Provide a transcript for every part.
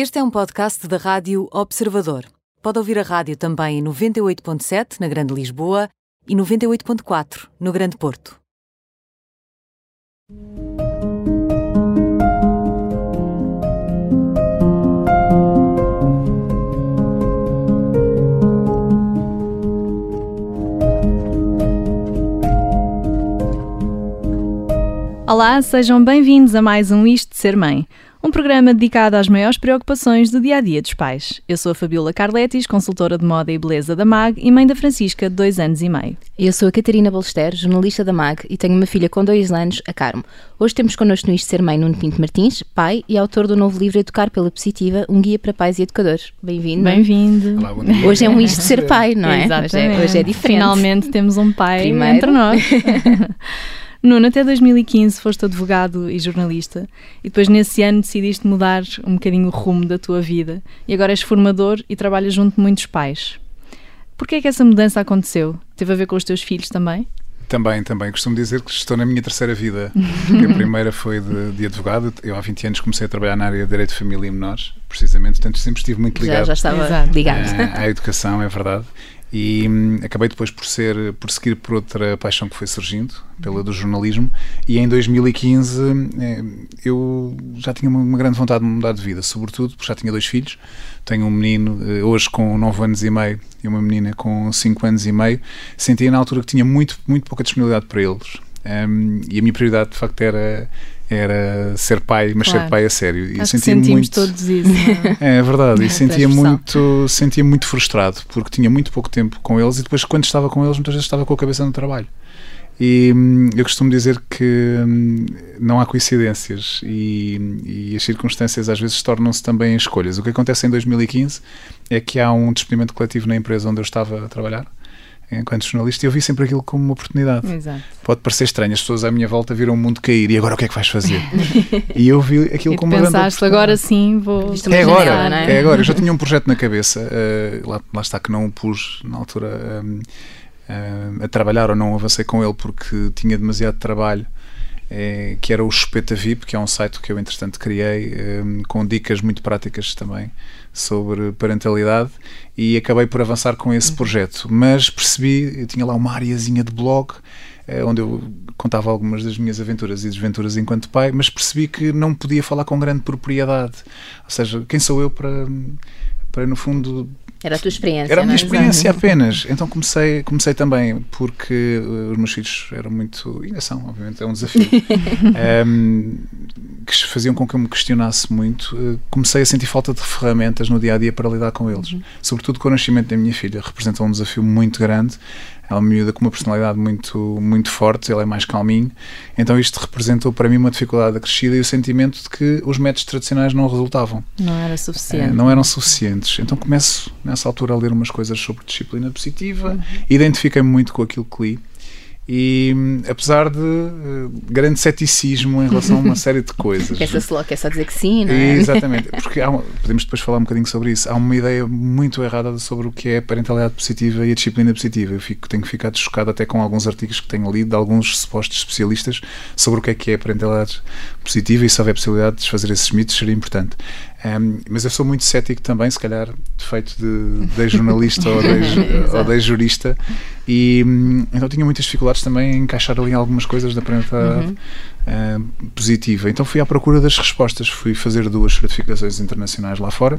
Este é um podcast da Rádio Observador. Pode ouvir a rádio também em 98.7 na Grande Lisboa e 98.4 no Grande Porto. Olá, sejam bem-vindos a mais um Isto de Ser Mãe, um programa dedicado às maiores preocupações do dia a dia dos pais. Eu sou a Fabiola Carletis, consultora de moda e beleza da MAG e mãe da Francisca, de dois anos e meio. Eu sou a Catarina Balester, jornalista da MAG e tenho uma filha com dois anos, a Carmo. Hoje temos connosco no Isto Ser Mãe Nuno Pinto Martins, pai e autor do novo livro Educar pela Positiva, um guia para pais e educadores. Bem-vindo. Bem-vindo. Hoje é um Isto de Ser Pai, não é? Exatamente. Hoje é, hoje é diferente. Finalmente temos um pai Primeiro. entre nós. Nuno, até 2015 foste advogado e jornalista e depois nesse ano decidiste mudar um bocadinho o rumo da tua vida e agora és formador e trabalhas junto de muitos pais. Porquê é que essa mudança aconteceu? Teve a ver com os teus filhos também? Também, também. Costumo dizer que estou na minha terceira vida. Porque a primeira foi de, de advogado. Eu, há 20 anos, comecei a trabalhar na área de Direito de Família e Menores, precisamente. Portanto, sempre estive muito Já, ligado já estava Exato. ligado. eh, à educação, é verdade. E hum, acabei depois por ser por seguir por outra paixão que foi surgindo, pela do jornalismo. E em 2015 eh, eu já tinha uma, uma grande vontade de mudar de vida, sobretudo porque já tinha dois filhos. Tenho um menino eh, hoje com 9 anos e meio e uma menina com 5 anos e meio. Sentia na altura que tinha muito, muito pouca disponibilidade para eles. Hum, e a minha prioridade de facto era, era ser pai, mas Claro. ser pai a sério. E Acho sentia sentimos muito. todos isso. é? É verdade, e sentia muito, sentia muito frustrado porque tinha muito pouco tempo com eles e depois, quando estava com eles, muitas vezes estava com a cabeça no trabalho. E hum, eu costumo dizer que hum, não há coincidências e, e as circunstâncias às vezes tornam-se também escolhas. O que acontece em 2015 é que há um despedimento coletivo na empresa onde eu estava a trabalhar enquanto jornalista eu vi sempre aquilo como uma oportunidade. Exato. Pode parecer estranho, as pessoas à minha volta viram o mundo cair e agora o que é que vais fazer? e eu vi aquilo E como uma grande pensaste, agora sim vou. É janela, agora, não é? é agora. Eu já tinha um projeto na cabeça, eh, lá, lá está que não o pus na altura hum, hum, a trabalhar ou não avancei com ele porque tinha demasiado trabalho. Eh, que era o Chupeta VIP, que é um site que eu entretanto criei hum, com dicas muito práticas também sobre parentalidade e acabei por avançar com esse projeto. Mas percebi, eu tinha lá uma areazinha de blog eh, onde eu contava algumas das minhas aventuras e desventuras enquanto pai, mas percebi que não podia falar com grande propriedade. Ou seja, quem sou eu para, para no fundo, Era a tua experiência. era a minha é? experiência apenas. Então comecei, comecei também, porque uh, os meus filhos eram muito. ainda são, obviamente, é um desafio. um, que faziam com que eu me questionasse muito. Uh, comecei a sentir falta de ferramentas no dia a dia para lidar com eles. Sobretudo com o nascimento da minha filha. Representa um desafio muito grande. É uma miúda com uma personalidade muito, muito forte, ele é mais calminho. Então isto representou para mim uma dificuldade acrescida e o sentimento de que os métodos tradicionais não resultavam. Não era suficiente. não eram suficientes. Então começo nessa altura a ler umas coisas sobre disciplina positiva, identifiquei-me muito com aquilo que li e hum, apesar de eh, grande ceticismo em relação a uma série de coisas. Quer só, quer só dizer que sim, não é? Exatamente, porque uma- podemos depois falar um bocadinho sobre isso. Há uma ideia muito errada sobre o que é a parentalidade positiva e a disciplina positiva. Eu fico, tenho ficado chocado até com alguns artigos que tenho lido de alguns supostos especialistas sobre o que é que é a parentalidade positiva e se houver possibilidade de desfazer esses mitos seria importante. Um, mas eu sou muito cético também, se calhar defeito de, de jornalista ou, de, ou de jurista, e hum, então tinha muitas dificuldades também em encaixar ali algumas coisas da parentalidade uh, positiva. Então fui à procura das respostas, fui fazer duas certificações internacionais lá fora.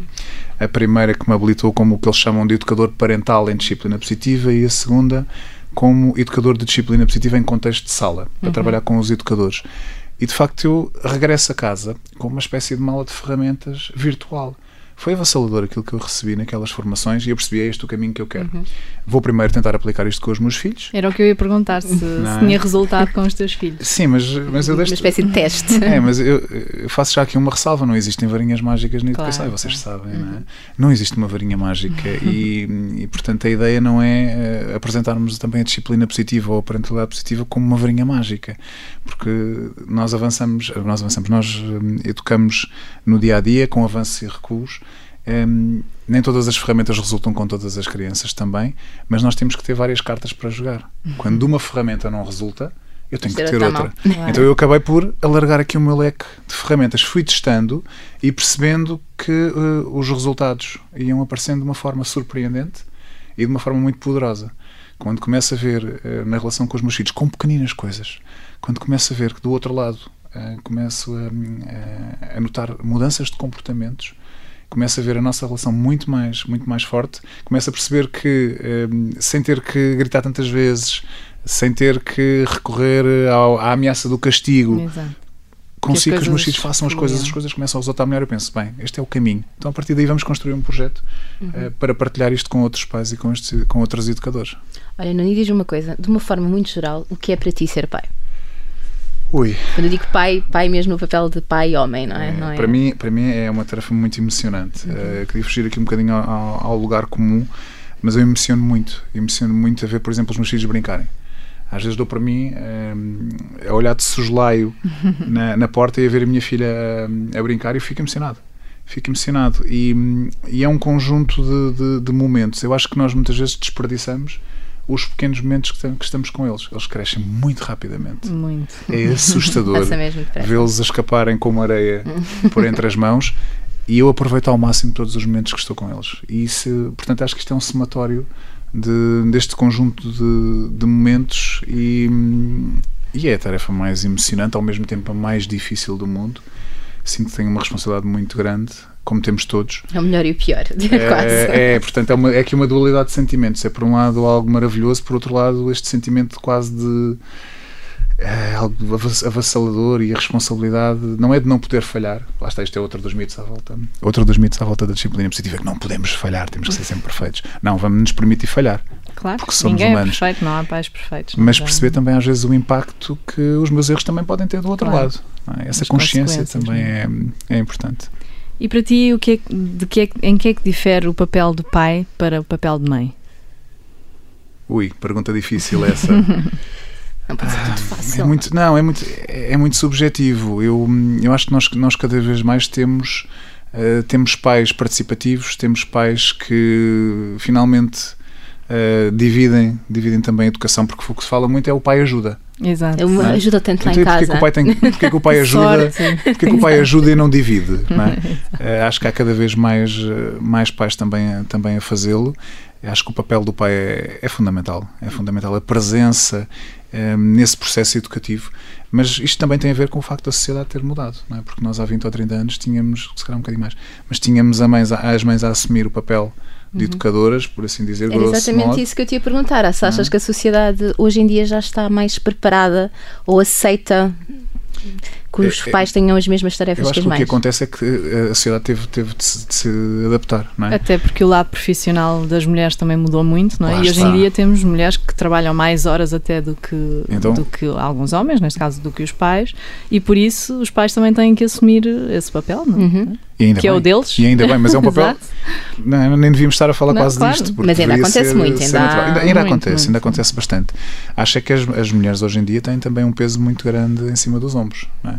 A primeira que me habilitou como o que eles chamam de educador parental em disciplina positiva e a segunda como educador de disciplina positiva em contexto de sala, para trabalhar com os educadores. E de facto eu regresso a casa com uma espécie de mala de ferramentas virtual. Foi avassalador aquilo que eu recebi naquelas formações e eu percebi é este o caminho que eu quero. Vou primeiro tentar aplicar isto com os meus filhos. Era o que eu ia perguntar, se, se Não. tinha resultado com os teus filhos. Sim, mas, mas eu Uma deixo. espécie de teste. É, mas eu, eu faço já aqui uma ressalva: não existem varinhas mágicas na educação, Claro, vocês sabem, não é? Não existe uma varinha mágica e, e, portanto, a ideia não é eh, apresentarmos também a disciplina positiva ou a parentalidade positiva como uma varinha mágica, porque nós avançamos, nós avançamos, nós hum, educamos no dia a dia com avanços e recuos. Hum, nem todas as ferramentas resultam com todas as crianças também, mas nós temos que ter várias cartas para jogar. Quando uma ferramenta não resulta, eu tenho que ter outra outra. mão. Então eu acabei por alargar aqui o meu leque de ferramentas. Fui testando e percebendo que eh, os resultados iam aparecendo de uma forma surpreendente e de uma forma muito poderosa. Quando começo a ver eh, na relação com os meus filhos, com pequeninas coisas, quando começo a ver que do outro lado eh, começo a, a- a notar mudanças de comportamentos, começo a ver a nossa relação muito mais, muito mais forte, começo a perceber que eh, sem ter que gritar tantas vezes, sem ter que recorrer ao- à ameaça do castigo, Exato. consigo que, os meus filhos façam as coisas, fluam. as coisas começam a resultar melhor. Eu penso, bem, este é o caminho. Então a partir daí vamos construir um projeto eh, para partilhar isto com outros pais e com, estes- com outros educadores. Olha, e diz uma coisa, de uma forma muito geral, o que é para ti ser pai? Ui, Quando eu digo pai, pai mesmo no papel de pai e homem, não é? Eh, Não é? Para, mim, para mim é uma tarefa muito emocionante. Eh, queria fugir aqui um bocadinho ao, ao- lugar comum, mas eu emociono muito. Emociono muito a ver, por exemplo, os meus filhos brincarem. Às vezes dou para mim eh, a olhar de soslaio na, na porta e a ver a minha filha eh, a brincar e fico emocionado. Fico emocionado. E, e é um conjunto de, de- de momentos. Eu acho que nós muitas vezes desperdiçamos os pequenos momentos que, tam- que estamos com eles. Eles crescem muito rapidamente. Muito. É assustador vê-los a escaparem como areia por entre as mãos e eu aproveito ao máximo todos os momentos que estou com eles. E isso, portanto, acho que isto é um somatório de- deste conjunto de, de momentos e, e é a tarefa mais emocionante, ao mesmo tempo a mais difícil do mundo. Sinto que tenho uma responsabilidade muito grande, como temos todos. É o melhor e o pior, quase. É, é, portanto, é, uma, é aqui uma dualidade de sentimentos. É por um lado algo maravilhoso, por outro lado este sentimento quase de é, algo avass- avassalador e a responsabilidade não é de não poder falhar. Lá está, isto é outro dos mitos à volta. Outro dos mitos à volta da disciplina positiva é que não podemos falhar, temos que ser sempre perfeitos. Não, vamos nos permitir falhar. Claro, Porque somos ninguém humanos. é perfeito, não há pais perfeitos. Mas perceber também às vezes o impacto que os meus erros também podem ter do outro Claro. lado. é? Essa As consciência também é, é importante. E para ti, o que é, de que é, em que é que difere o papel do pai para o papel de mãe? Ui, pergunta difícil essa. Não pode ser tudo fácil. É muito, não, é muito, é muito subjetivo. Eu, eu acho que nós, nós cada vez mais temos, eh, temos pais participativos, temos pais que finalmente eh, dividem, dividem também a educação, porque o que se fala muito é o pai ajuda. Exato. É é? ajuda tanto lá Então, em e porquê que casa. o pai, tem, porquê que o pai ajuda? Porque que o pai ajuda e não divide? Não é? Eh, acho que há cada vez mais, eh, mais pais também, a- também a fazê-lo. Acho que o papel do pai é, é fundamental. É fundamental a presença eh, nesse processo educativo. Mas isto também tem a ver com o facto da sociedade ter mudado, não é? Porque nós há 20 ou 30 anos tínhamos, se calhar um bocadinho mais, mas tínhamos a mães, as mães a assumir o papel de educadoras, por assim dizer, Uhum. Era grosso exatamente modo. isso que eu te ia perguntar. Se achas Não é? que a sociedade hoje em dia já está mais preparada ou aceita que os É- é- pais tenham as mesmas tarefas Eu que acho as que o que mães? acontece é que eh, a sociedade teve, teve de, se, de se adaptar, não é? Até porque o lado profissional das mulheres também mudou muito, não é? Lá e hoje está. em dia temos mulheres que trabalham mais horas até do que, Então- do que alguns homens, neste caso do que os pais, e por isso os pais também têm que assumir esse papel, não é? Uhum. Que é o bem. deles. E ainda bem, mas é um papel. Não, nem devíamos estar a falar Não, quase claro. disto. porque Mas ainda acontece ser- muito, ser ainda natural. ainda, ainda Muito, acontece, muito. ainda acontece bastante. Acho é que as, as mulheres hoje em dia têm também um peso muito grande em cima dos ombros. é?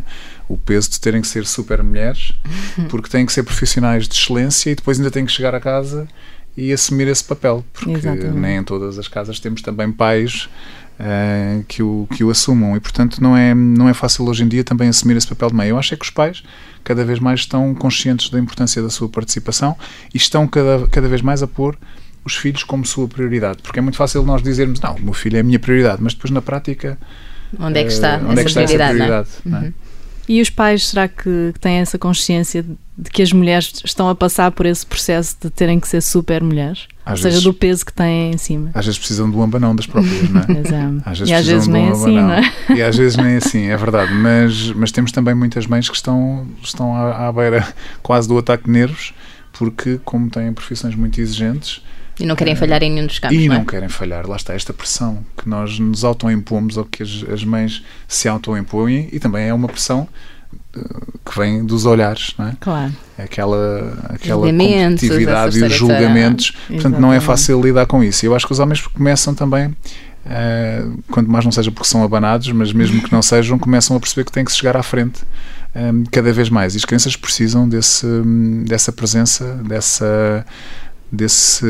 O peso de terem que ser super mulheres, porque têm que ser profissionais de excelência e depois ainda têm que chegar a casa e assumir esse papel. Porque Exatamente. nem em todas as casas temos também pais eh, que, o, que o assumam e portanto não é, não é fácil hoje em dia também assumir esse papel de mãe. Eu acho é que os pais cada vez mais estão conscientes da importância da sua participação e estão cada, cada vez mais a pôr os filhos como sua prioridade, porque é muito fácil nós dizermos não, o meu filho é a minha prioridade, mas depois na prática Onde é que está onde é que essa está essa prioridade? não é? prioridade? não é? Uhum. E os pais, será que têm essa consciência de que as mulheres estão a passar por esse processo de terem que ser super mulheres? Às Ou seja, vezes- do peso que têm em cima. Às vezes precisam de um abanão das próprias, não é? É, Às vezes e às precisam vezes de um nem assim, abanão. não é? E às vezes nem assim, é verdade. Mas, mas temos também muitas mães que estão, estão à, à beira quase do ataque de nervos, porque, como têm profissões muito exigentes E não querem falhar em nenhum dos campos, e não é? não querem falhar, lá está esta pressão que nós nos autoimpomos ou que as, as mães se autoimpõem, e também é uma pressão eh, que vem dos olhares, não é? Claro. aquela, aquela competitividade e os julgamentos. Portanto, não é Exatamente. fácil lidar com isso. E eu acho que os homens começam também, eh, quanto mais não seja porque são abanados, mas mesmo que não sejam, começam a perceber que têm que se chegar à frente eh, cada vez mais. E as crianças precisam desse, hum, dessa presença, dessa desse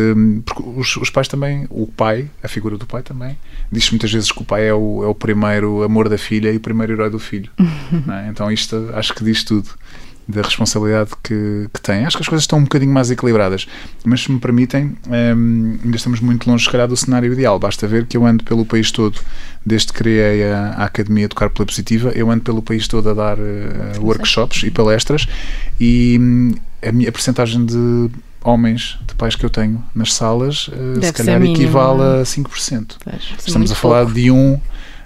porque os, os, pais também o pai a figura do pai também diz muitas vezes que o pai é o, é o primeiro amor da filha e o primeiro herói do filho é? então isto acho que diz tudo da responsabilidade que, que tem. Acho que as coisas estão um bocadinho mais equilibradas, mas se me permitem, um, ainda estamos muito longe, se calhar, do cenário ideal. Basta ver que eu ando pelo país todo, desde que criei a, a Academia Educar pela Positiva, eu ando pelo país todo a dar uh, workshops e palestras e um, a minha percentagem de homens, de pais que eu tenho nas salas, uh, se calhar equivale a 5%. Pois, Estamos a falar pouco. de um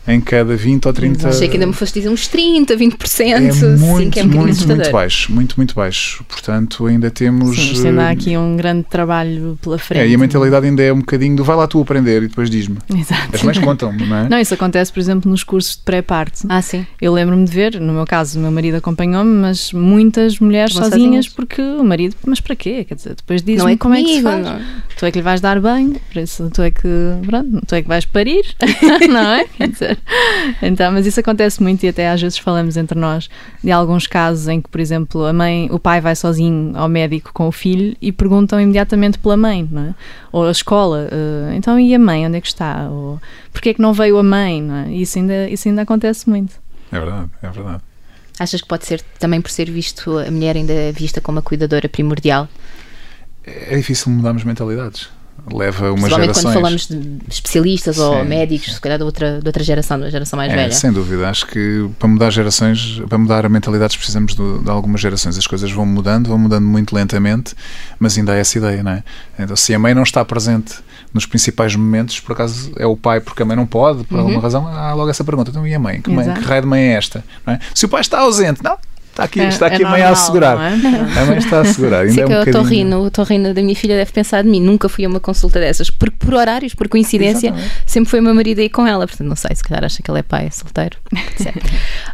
em cada 20 ou 30. Achei que ainda me foste dizer uns 30, 20%. É muito, sim, que é um muito, muito baixo. Muito, muito baixo. Portanto, ainda temos. Sim, ainda há aqui um grande trabalho pela frente. É, e a mentalidade ainda é um bocadinho do vai lá tu aprender e depois diz-me. Exato. As mães contam-me, não é? Não, isso acontece, por exemplo, nos cursos de pré-parto. Ah, sim. Eu lembro-me de ver, no meu caso, o meu marido acompanhou-me, mas muitas mulheres sozinhas, sozinhas, porque o marido, mas para quê? Quer dizer, depois diz-me é como comigo, é que se faz. Não. Tu é que lhe vais dar banho, por isso tu é que, pronto, tu é que vais parir, não é? Quer dizer. Então, mas isso acontece muito e até às vezes falamos entre nós de alguns casos em que, por exemplo, a mãe, o pai vai sozinho ao médico com o filho e perguntam imediatamente pela mãe, não é? Ou a escola, uh, então e a mãe, onde é que está? Ou porquê é que não veio a mãe, não é? Isso ainda, isso ainda acontece muito. É verdade, é verdade. Achas que pode ser também por ser visto, a mulher ainda vista como a cuidadora primordial? É difícil mudarmos mentalidades leva umas gerações. quando falamos de especialistas sim, ou médicos, se calhar de outra, de outra geração, da geração mais é, velha. Sem dúvida, acho que para mudar gerações, para mudar a mentalidades precisamos de, de, algumas gerações. As coisas vão mudando, vão mudando muito lentamente, mas ainda há essa ideia, não é? Então, se a mãe não está presente nos principais momentos, por acaso é o pai porque a mãe não pode, por uhum. alguma razão, há logo essa pergunta. Então, e a mãe? Que, mãe, que raio de mãe é esta? É? Se o pai está ausente, não, Está aqui, é, está aqui é a mãe normal, a assegurar. É? A mãe está a assegurar. Ainda Sim, é um que bocadinho... o Torrino, o Torrino da minha filha deve pensar de mim. Nunca fui a uma consulta dessas. Por, por horários, por coincidência, Exatamente. sempre foi o meu marido aí com ela. Portanto, não sei, se calhar acha que ele é pai, é solteiro.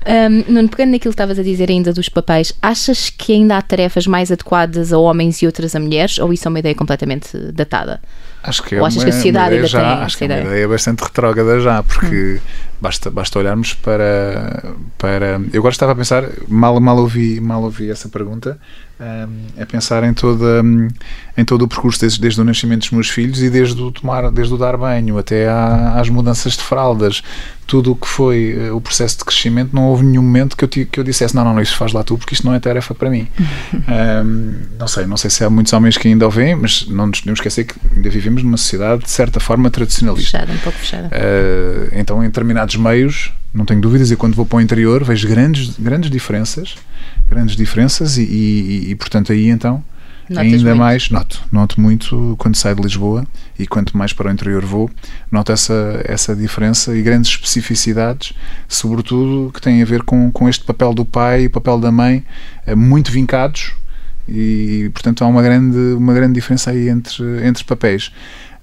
um, Nuno, pegando naquilo que estavas a dizer ainda dos papéis, achas que ainda há tarefas mais adequadas a homens e outras a mulheres? Ou isso é uma ideia completamente datada? Acho que é Ou achas uma, que a sociedade ainda já, tem acho que é uma ideia bastante retrógrada já, porque hum. basta, basta olharmos para, para. Eu agora estava a pensar, mal, mal, ouvi, mal ouvi essa pergunta, um, a pensar em, toda, em todo o percurso desde, desde o nascimento dos meus filhos e desde o tomar, desde o dar banho até à, às mudanças de fraldas, tudo o que foi uh, o processo de crescimento, não houve nenhum momento que eu, que eu dissesse não, não, não, isso faz lá tu, porque isto não é tarefa para mim. um, não sei, não sei se há muitos homens que ainda o veem, mas não nos podemos esquecer que ainda vivemos numa sociedade de certa forma tradicionalista. Fechada, um pouco fechada. Uh, então, em determinados meios, não tenho dúvidas, e quando vou para o interior vejo grandes, grandes diferenças grandes diferenças e, e, e portanto aí então Notas ainda muito. mais noto noto muito quando saio de Lisboa e quanto mais para o interior vou noto essa essa diferença e grandes especificidades sobretudo que têm a ver com, com este papel do pai e o papel da mãe eh, muito vincados e portanto há uma grande uma grande diferença aí entre entre papéis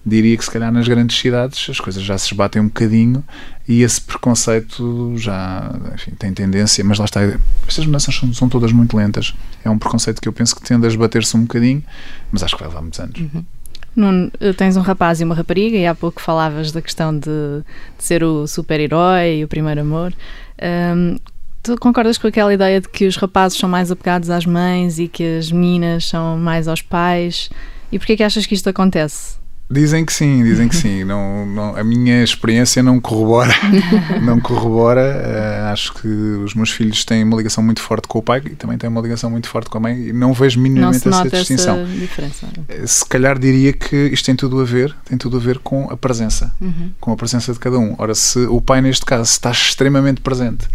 diria que se calhar nas grandes cidades as coisas já se esbatem um bocadinho e esse preconceito já enfim, tem tendência, mas lá está, estas mudanças são, são, todas muito lentas. É um preconceito que eu penso que tende a esbater-se um bocadinho, mas acho que vai levar muitos anos. Uhum. Nuno, tens um rapaz e uma rapariga, e há pouco falavas da questão de, de ser o super-herói e o primeiro amor. Um, tu concordas com aquela ideia de que os rapazes são mais apegados às mães e que as meninas são mais aos pais? E porquê é que achas que isto acontece? Dizem que sim, dizem que sim. Não, não, a minha experiência não corrobora. não corrobora. Uh, acho que os meus filhos têm uma ligação muito forte com o pai e também têm uma ligação muito forte com a mãe e não vejo minimamente não essa distinção. Essa diferença. Eh, se calhar diria que isto tem tudo a ver, tem tudo a ver com a presença, uhum. com a presença de cada um. Ora, se o pai neste caso está extremamente presente,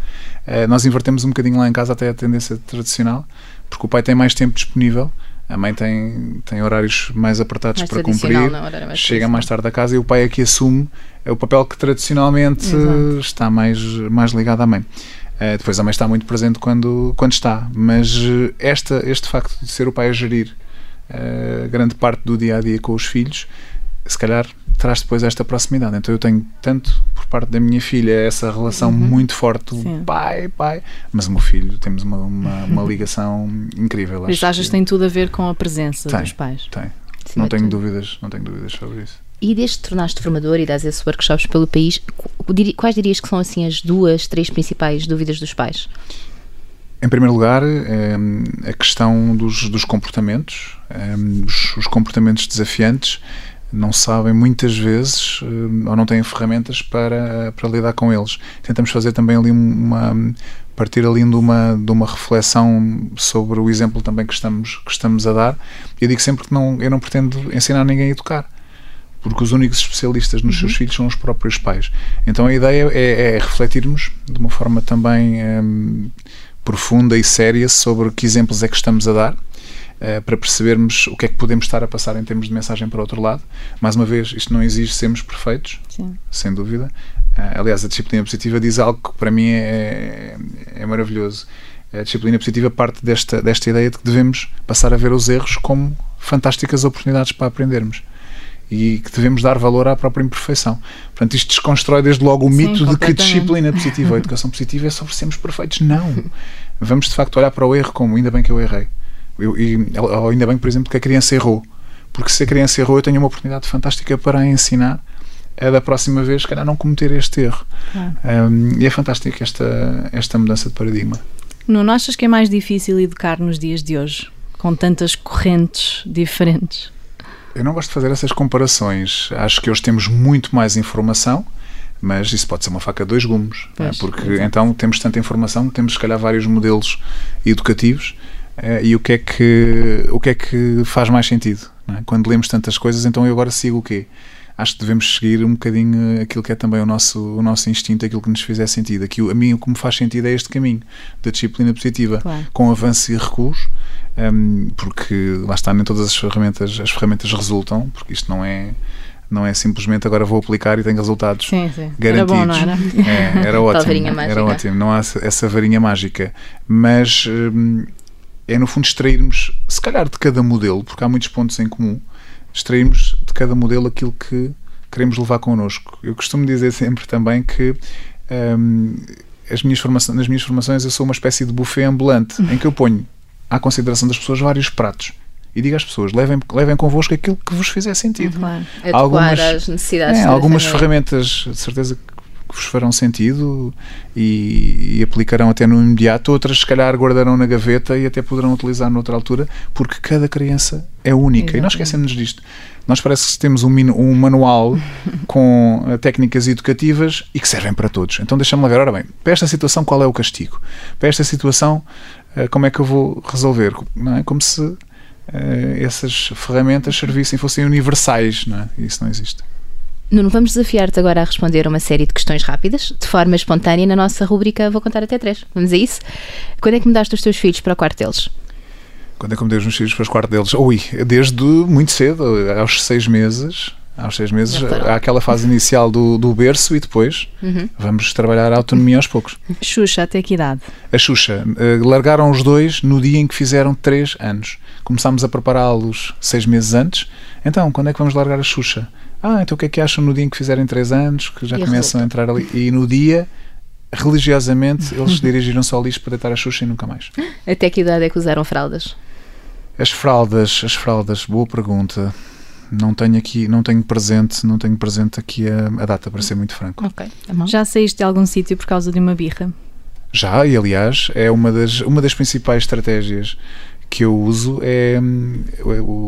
uh, nós invertemos um bocadinho lá em casa até a tendência tradicional, porque o pai tem mais tempo disponível a mãe tem, tem horários mais apertados mais para cumprir, é? mais chega mais tarde a casa e o pai é que assume é o papel que tradicionalmente Exato. está mais, mais ligado à mãe. Uh, depois a mãe está muito presente quando, quando está, mas eh, esta, este facto de ser o pai a gerir uh, grande parte do dia a dia com os filhos, se calhar traz depois esta proximidade. Então eu tenho tanto por parte da minha filha essa relação uhum. muito forte do Sim. pai, pai, mas o meu filho temos uma, uma, uma ligação incrível. Mas achas que tem tudo a ver com a presença tem, dos pais? Tem. Sim, não tenho dúvidas, não tenho dúvidas sobre isso. E desde que tornaste formador e das esses workshops pelo país, quais dirias que são assim as duas, três principais dúvidas dos pais? Em primeiro lugar, a questão dos, dos comportamentos, os, os comportamentos desafiantes não sabem muitas vezes ou não têm ferramentas para, para lidar com eles. Tentamos fazer também ali uma partir ali de uma, de uma reflexão sobre o exemplo também que estamos, que estamos a dar. Eu digo sempre que não, eu não pretendo ensinar ninguém a educar porque os únicos especialistas nos uhum. seus filhos são os próprios pais. Então a ideia é, é refletirmos de uma forma também um, profunda e séria sobre que exemplos é que estamos a dar. Uh, para percebermos o que é que podemos estar a passar em termos de mensagem para o outro lado. Mais uma vez, isto não exige sermos perfeitos, Sim. sem dúvida. Uh, aliás, a disciplina positiva diz algo que para mim é, é maravilhoso. A disciplina positiva parte desta, desta ideia de que devemos passar a ver os erros como fantásticas oportunidades para aprendermos e que devemos dar valor à própria imperfeição. Portanto, isto desconstrói desde logo o Sim, mito de que disciplina positiva ou educação positiva é sobre sermos perfeitos. Não. Vamos de facto olhar para o erro como ainda bem que eu errei. Eu, e, ou ainda bem, por exemplo, que a criança errou. Porque se a criança errou, eu tenho uma oportunidade fantástica para a ensinar a da próxima vez, se calhar, não cometer este erro. Um, e é fantástico esta, esta mudança de paradigma. Não achas que é mais difícil educar nos dias de hoje, com tantas correntes diferentes? Eu não gosto de fazer essas comparações. Acho que hoje temos muito mais informação, mas isso pode ser uma faca de dois gumes. É? Porque então temos tanta informação, temos se calhar vários modelos educativos e o que é que, o que, é que faz mais sentido? É? Quando lemos tantas coisas, então eu agora sigo o quê? acho que devemos seguir um bocadinho aquilo que é também o nosso, o nosso instinto, aquilo que nos fizer sentido. Aqui, a mim, o que me faz sentido é este caminho da disciplina positiva, claro. com avanço e recuos, um, porque lá está, nem todas as ferramentas, as ferramentas resultam, porque isto não é não é simplesmente agora vou aplicar e tenho resultados sim, sim. garantidos. Era, bom, não era? É, era ótimo. era ótimo. Não há essa varinha mágica, mas hum, é no fundo extrairmos, se calhar de cada modelo, porque há muitos pontos em comum, extrairmos de cada modelo aquilo que queremos levar connosco. Eu costumo dizer sempre também que hum, as minhas formações, nas minhas formações eu sou uma espécie de buffet ambulante em que eu ponho à consideração das pessoas vários pratos e diga às pessoas, levem, levem convosco aquilo que vos fizer sentido. Claro. Algumas, é, algumas ferramentas, de certeza que vos farão sentido e, e, aplicarão até no imediato, outras se calhar guardarão na gaveta e até poderão utilizar noutra altura, porque cada criança é única. Exatamente. E nós esquecemos disto. Nós parece que temos um, um manual com uh, técnicas educativas e que servem para todos. Então deixa-me lá ver, ora bem, para esta situação qual é o castigo? Para esta situação uh, como é que eu vou resolver? Não é? Como se uh, essas ferramentas servissem, fossem universais, não é? Isso não existe. Nuno, vamos desafiar-te agora a responder uma série de questões rápidas, de forma espontânea, na nossa rubrica Vou Contar Até Três. Vamos a isso? Quando é que mudaste os teus filhos para o quarto deles? Quando é que mudei os meus filhos para o quarto deles? Ui, desde muito cedo, aos seis meses. Aos seis meses há aquela fase inicial do, do berço e depois uhum. vamos trabalhar a autonomia aos poucos. Xuxa, até que idade? A Xuxa. Uh, largaram os dois no dia em que fizeram três anos. Começámos a prepará-los seis meses antes. Então, quando é que vamos largar a Xuxa? Ah, então o que é que acham no dia em que fizerem 3 anos, que já e começam a entrar ali? E no dia, religiosamente, eles dirigiram-se ao lixo para deitar a Xuxa e nunca mais. Até que idade é que usaram fraldas? As fraldas, as fraldas, boa pergunta. Não tenho aqui, não tenho presente, não tenho presente aqui a, a data, para ser muito franco. Ok, é Já saíste de algum sítio por causa de uma birra? Já, e aliás, é uma das, uma das principais estratégias que eu uso é hum,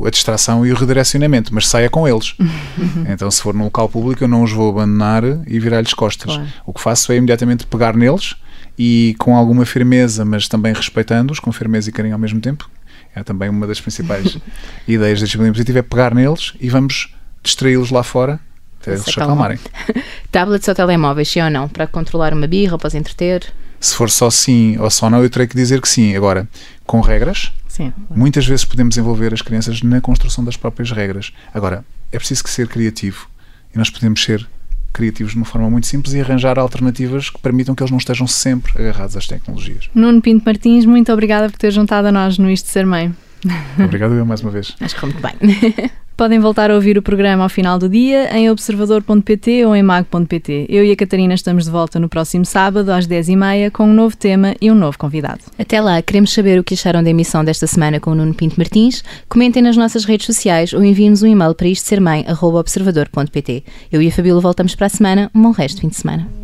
a distração e o redirecionamento, mas saia com eles. então, se for num local público, eu não os vou abandonar e virar-lhes costas. Claro. O que faço é imediatamente pegar neles e com alguma firmeza, mas também respeitando-os, com firmeza e carinho ao mesmo tempo. É também uma das principais ideias da disciplina positiva, é pegar neles e vamos distraí-los lá fora até eles se acalmarem. Tablets ou telemóveis, sim ou não? Para controlar uma birra ou para os entreter? Se for só sim ou só não, eu terei que dizer que sim. Agora, com regras, sim. muitas vezes podemos envolver as crianças na construção das próprias regras. Agora, é preciso que ser criativo e nós podemos ser criativos de uma forma muito simples e arranjar alternativas que permitam que eles não estejam sempre agarrados às tecnologias. Nuno Pinto Martins, muito obrigada por ter juntado a nós no Isto Ser Mãe. Obrigado eu mais uma vez. Acho que muito bem. Podem voltar a ouvir o programa ao final do dia em observador.pt ou em mag.pt. Eu e a Catarina estamos de volta no próximo sábado às 10h30 com um novo tema e um novo convidado. Até lá, queremos saber o que acharam da emissão desta semana com o Nuno Pinto Martins. Comentem nas nossas redes sociais ou enviem-nos um e-mail para isto ser mãe. Eu e a Fabíola voltamos para a semana. Um bom resto de fim de semana.